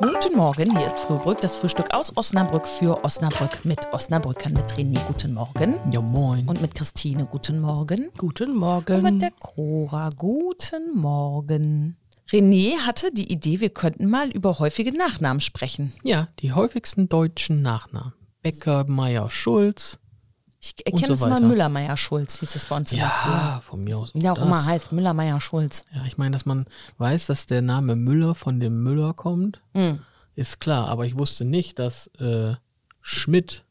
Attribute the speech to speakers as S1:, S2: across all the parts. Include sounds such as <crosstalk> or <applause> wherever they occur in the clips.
S1: Guten Morgen, hier ist Frühbrück, das Frühstück aus Osnabrück für Osnabrück mit Osnabrückern, mit René, guten Morgen.
S2: Ja, moin.
S1: Und mit Christine, guten Morgen.
S2: guten
S1: Und
S2: Morgen.
S1: mit der Cora, guten Morgen. René hatte die Idee, wir könnten mal über häufige Nachnamen sprechen.
S2: ja, die häufigsten deutschen Nachnamen. Becker, Meier, Schulz.
S1: Ich erkenne
S2: so
S1: es mal
S2: weiter.
S1: Müller-Meyer-Schulz, hieß es bei uns früher.
S2: Ja, von mir aus.
S1: Der auch
S2: das.
S1: immer heißt, Müller-Meyer-Schulz.
S2: Ja, ich meine, dass man weiß, dass der Name Müller von dem Müller kommt,
S1: Hm.
S2: ist klar. Aber ich wusste nicht, dass äh, Schmidt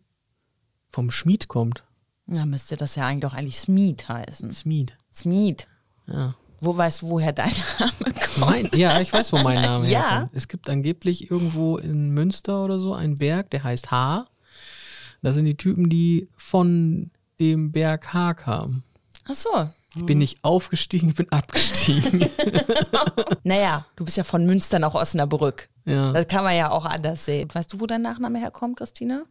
S2: vom Schmied kommt.
S1: Da müsste das ja eigentlich doch eigentlich Smeed heißen.
S2: Schmied.
S1: Smeed.
S2: Ja.
S1: Wo weißt du, woher dein <laughs> Name kommt?
S2: Mein, ja, ich weiß, wo mein Name <laughs>
S1: Ja.
S2: herkommt. Es gibt angeblich irgendwo in Münster oder so einen Berg, der heißt H. Das sind die Typen, die von dem Berg H kamen.
S1: Ach so.
S2: Ich bin nicht aufgestiegen, ich bin abgestiegen. <laughs>
S1: Naja, du bist ja von Münster nach Osnabrück.
S2: ja.
S1: Das kann man ja auch anders sehen. Weißt du, wo dein Nachname herkommt, Christina?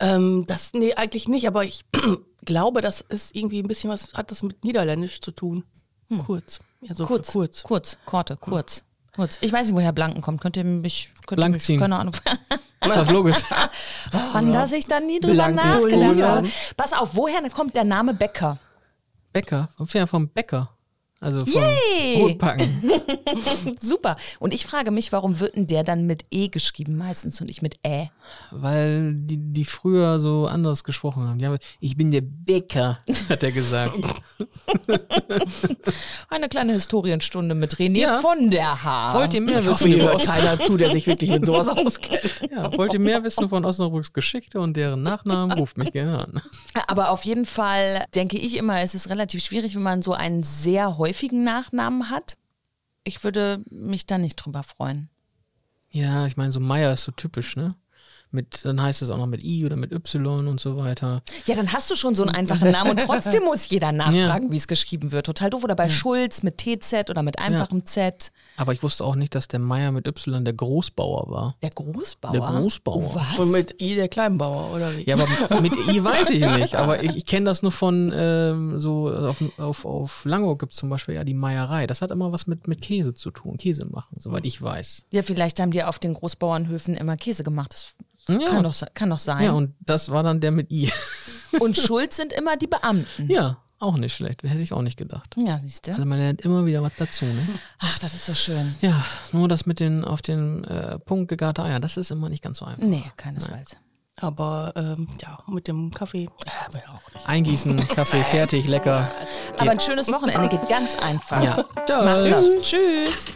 S3: Ähm, das, nee, eigentlich nicht, aber ich <clears throat> glaube, das ist irgendwie ein bisschen was, hat das mit Niederländisch zu tun. Kurz. Ja, so
S1: Kurz.
S3: kurz.
S1: Kurz, Korte, kurz. Kurz. Ich weiß nicht, woher Blanken kommt. Könnt ihr mich, könnt ihr
S2: Blank
S1: mich
S2: ziehen.
S1: keine Ahnung. <laughs>
S2: Ist doch logisch. <laughs>
S1: Wann, dass ich da nie drüber nachgedacht habe. Pass auf, woher kommt der Name Bäcker?
S2: Bäcker, ja, vom Bäcker. Also vom
S1: Yay!
S2: Brotbacken. <laughs>
S1: Super. Und ich frage mich, warum wird denn der dann mit E geschrieben meistens und nicht mit Ä?
S2: Weil die, die früher so anders gesprochen haben. Haben. Ich bin der Bäcker, <laughs> hat er gesagt. <laughs>
S1: Eine kleine Historienstunde mit René
S2: Ja.
S1: von der H.
S2: Wollt ihr mehr
S3: Ich hoffe,
S2: wissen
S3: hier
S2: über
S3: hört keiner zu, der sich wirklich mit sowas auskennt.
S2: ja, Wollt ihr mehr wissen von Osnabrücks Geschichte und deren Nachnamen? Ruft mich gerne an.
S1: Aber auf jeden Fall denke ich immer, es ist relativ schwierig, wenn man so einen sehr häufigen Nachnamen hat. Ich würde mich da nicht drüber freuen.
S2: Ja, ich meine, so Meier ist so typisch, ne? Mit, dann heißt es auch noch mit I oder mit Y und so weiter.
S1: Ja, dann hast du schon so einen einfachen Namen und trotzdem muss jeder nachfragen, wie es geschrieben wird. Total doof. Oder bei Schulz mit TZ oder mit einfachem Z.
S2: Aber ich wusste auch nicht, dass der Meier mit Y der Großbauer war.
S1: Der Großbauer.
S2: Der Großbauer.
S1: Oh, was?
S3: Und mit I, der Kleinbauer, oder wie?
S2: Ja, aber <laughs> mit I weiß ich nicht. Aber ich, ich kenne das nur von ähm, so auf, auf, auf Langeoog gibt es zum Beispiel ja die Meierei. Das hat immer was mit, mit Käse zu tun, Käse machen, soweit ich weiß.
S1: ja, vielleicht haben die auf den Großbauernhöfen immer Käse gemacht. Das
S2: Ja.
S1: kann, doch, kann doch sein.
S2: Ja, und das war dann der mit I. <laughs>
S1: und Schulz sind immer die Beamten.
S2: ja, auch nicht schlecht. Hätte ich auch nicht gedacht.
S1: Ja, siehst du?
S2: Also man lernt immer wieder was dazu, ne?
S1: Ach, das ist so schön.
S2: Ja, nur das mit den auf den äh, Punkt gegarte Eier, das ist immer nicht ganz so einfach.
S1: Nee, keinesfalls.
S3: Aber ähm, ja, mit dem Kaffee. Äh, ja, auch nicht.
S2: Eingießen, Kaffee, fertig, lecker.
S1: Aber ein schönes Wochenende geht ganz einfach.
S2: Ja.
S1: Das. Tschüss.